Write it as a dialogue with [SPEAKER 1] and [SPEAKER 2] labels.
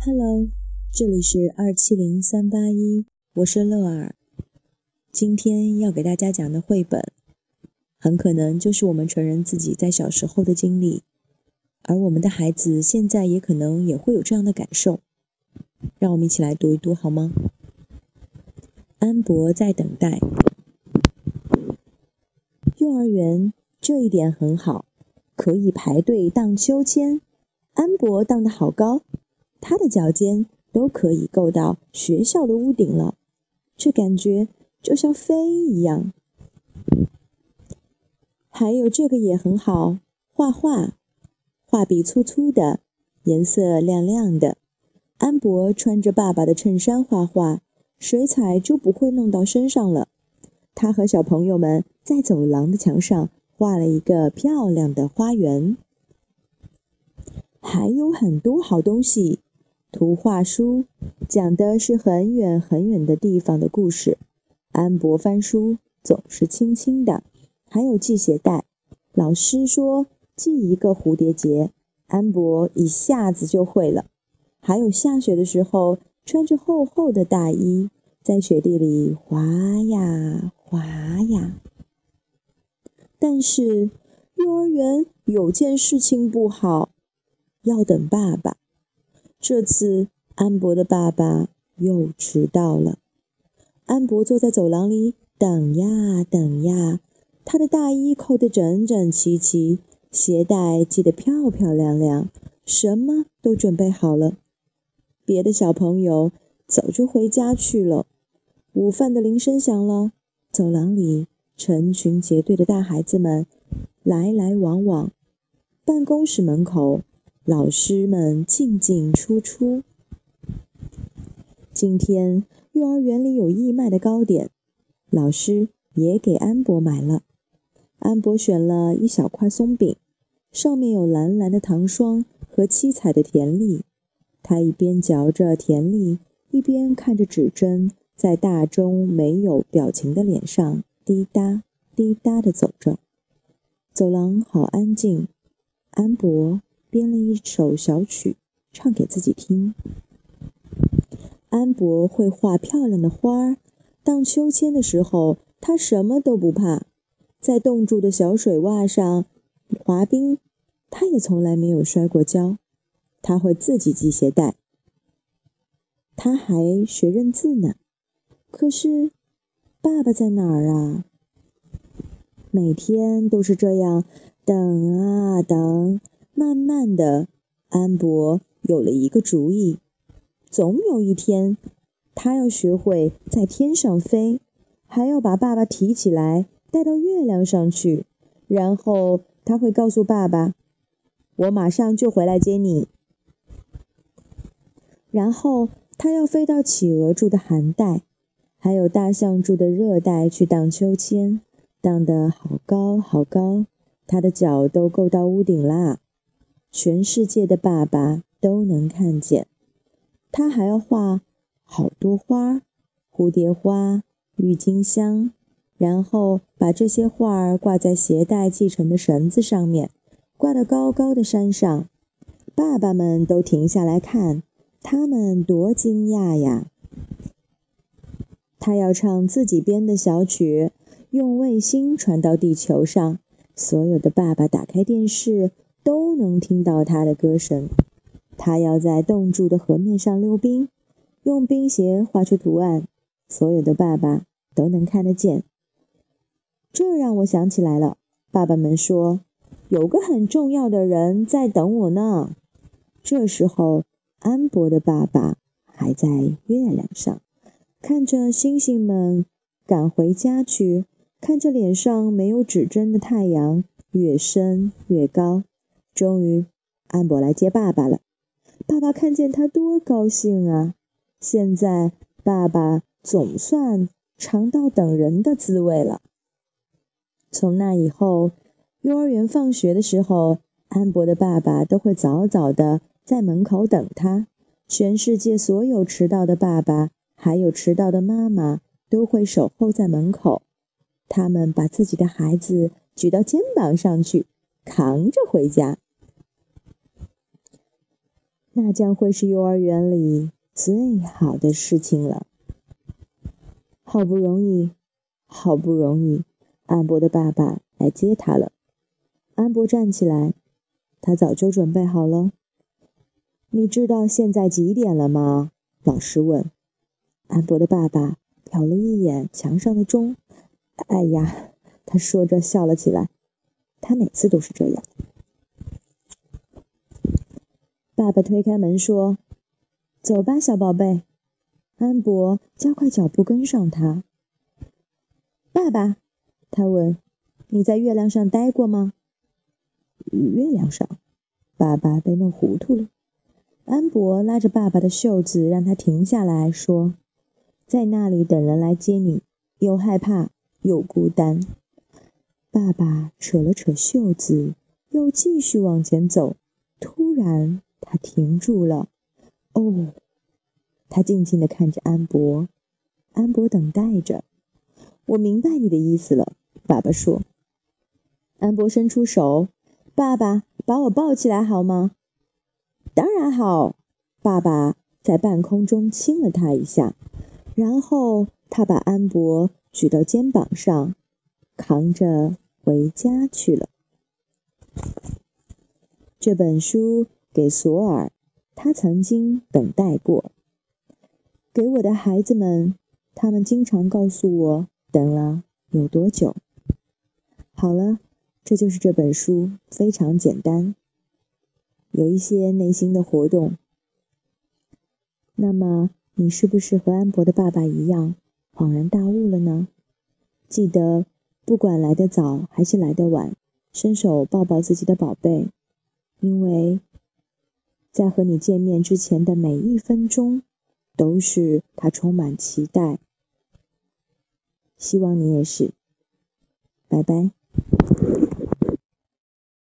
[SPEAKER 1] Hello，这里是二七零三八一，我是乐儿。今天要给大家讲的绘本，很可能就是我们成人自己在小时候的经历，而我们的孩子现在也可能也会有这样的感受。让我们一起来读一读好吗？安博在等待。幼儿园这一点很好，可以排队荡秋千。安博荡得好高，他的脚尖都可以够到学校的屋顶了，这感觉就像飞一样。还有这个也很好，画画，画笔粗粗的，颜色亮亮的。安博穿着爸爸的衬衫画画，水彩就不会弄到身上了。他和小朋友们在走廊的墙上画了一个漂亮的花园。还有很多好东西，图画书讲的是很远很远的地方的故事。安博翻书总是轻轻的，还有系鞋带。老师说系一个蝴蝶结，安博一下子就会了。还有下雪的时候，穿着厚厚的大衣，在雪地里滑呀滑呀。但是幼儿园有件事情不好。要等爸爸。这次安博的爸爸又迟到了。安博坐在走廊里等呀等呀，他的大衣扣得整整齐齐，鞋带系得漂漂亮亮，什么都准备好了。别的小朋友早就回家去了。午饭的铃声响了，走廊里成群结队的大孩子们来来往往，办公室门口。老师们进进出出。今天幼儿园里有义卖的糕点，老师也给安博买了。安博选了一小块松饼，上面有蓝蓝的糖霜和七彩的甜粒。他一边嚼着甜粒，一边看着指针在大钟没有表情的脸上滴答滴答地走着。走廊好安静，安博。编了一首小曲，唱给自己听。安博会画漂亮的花儿，荡秋千的时候，他什么都不怕。在冻住的小水洼上滑冰，他也从来没有摔过跤。他会自己系鞋带，他还学认字呢。可是，爸爸在哪儿啊？每天都是这样，等啊等。慢慢的，安博有了一个主意。总有一天，他要学会在天上飞，还要把爸爸提起来带到月亮上去。然后他会告诉爸爸：“我马上就回来接你。”然后他要飞到企鹅住的寒带，还有大象住的热带去荡秋千，荡得好高好高，他的脚都够到屋顶啦。全世界的爸爸都能看见，他还要画好多花，蝴蝶花、郁金香，然后把这些画儿挂在鞋带系成的绳子上面，挂到高高的山上。爸爸们都停下来看，他们多惊讶呀！他要唱自己编的小曲，用卫星传到地球上。所有的爸爸打开电视。都能听到他的歌声。他要在冻住的河面上溜冰，用冰鞋画出图案，所有的爸爸都能看得见。这让我想起来了，爸爸们说有个很重要的人在等我呢。这时候，安博的爸爸还在月亮上，看着星星们赶回家去，看着脸上没有指针的太阳越升越高。终于，安博来接爸爸了。爸爸看见他多高兴啊！现在，爸爸总算尝到等人的滋味了。从那以后，幼儿园放学的时候，安博的爸爸都会早早的在门口等他。全世界所有迟到的爸爸，还有迟到的妈妈，都会守候在门口。他们把自己的孩子举到肩膀上去，扛着回家。那将会是幼儿园里最好的事情了。好不容易，好不容易，安博的爸爸来接他了。安博站起来，他早就准备好了。你知道现在几点了吗？老师问。安博的爸爸瞟了一眼墙上的钟。哎呀，他说着笑了起来。他每次都是这样。爸爸推开门说：“走吧，小宝贝。”安博加快脚步跟上他。爸爸，他问：“你在月亮上待过吗？”月亮上，爸爸被弄糊涂了。安博拉着爸爸的袖子，让他停下来说：“在那里等人来接你，又害怕又孤单。”爸爸扯了扯袖子，又继续往前走。突然，他停住了。哦，他静静地看着安博。安博等待着。我明白你的意思了，爸爸说。安博伸出手：“爸爸，把我抱起来好吗？”当然好，爸爸在半空中亲了他一下，然后他把安博举到肩膀上，扛着回家去了。这本书给索尔，他曾经等待过。给我的孩子们，他们经常告诉我等了有多久。好了，这就是这本书，非常简单。有一些内心的活动。那么，你是不是和安博的爸爸一样恍然大悟了呢？记得，不管来得早还是来得晚，伸手抱抱自己的宝贝，因为在和你见面之前的每一分钟，都是他充满期待。希望你也是。拜拜。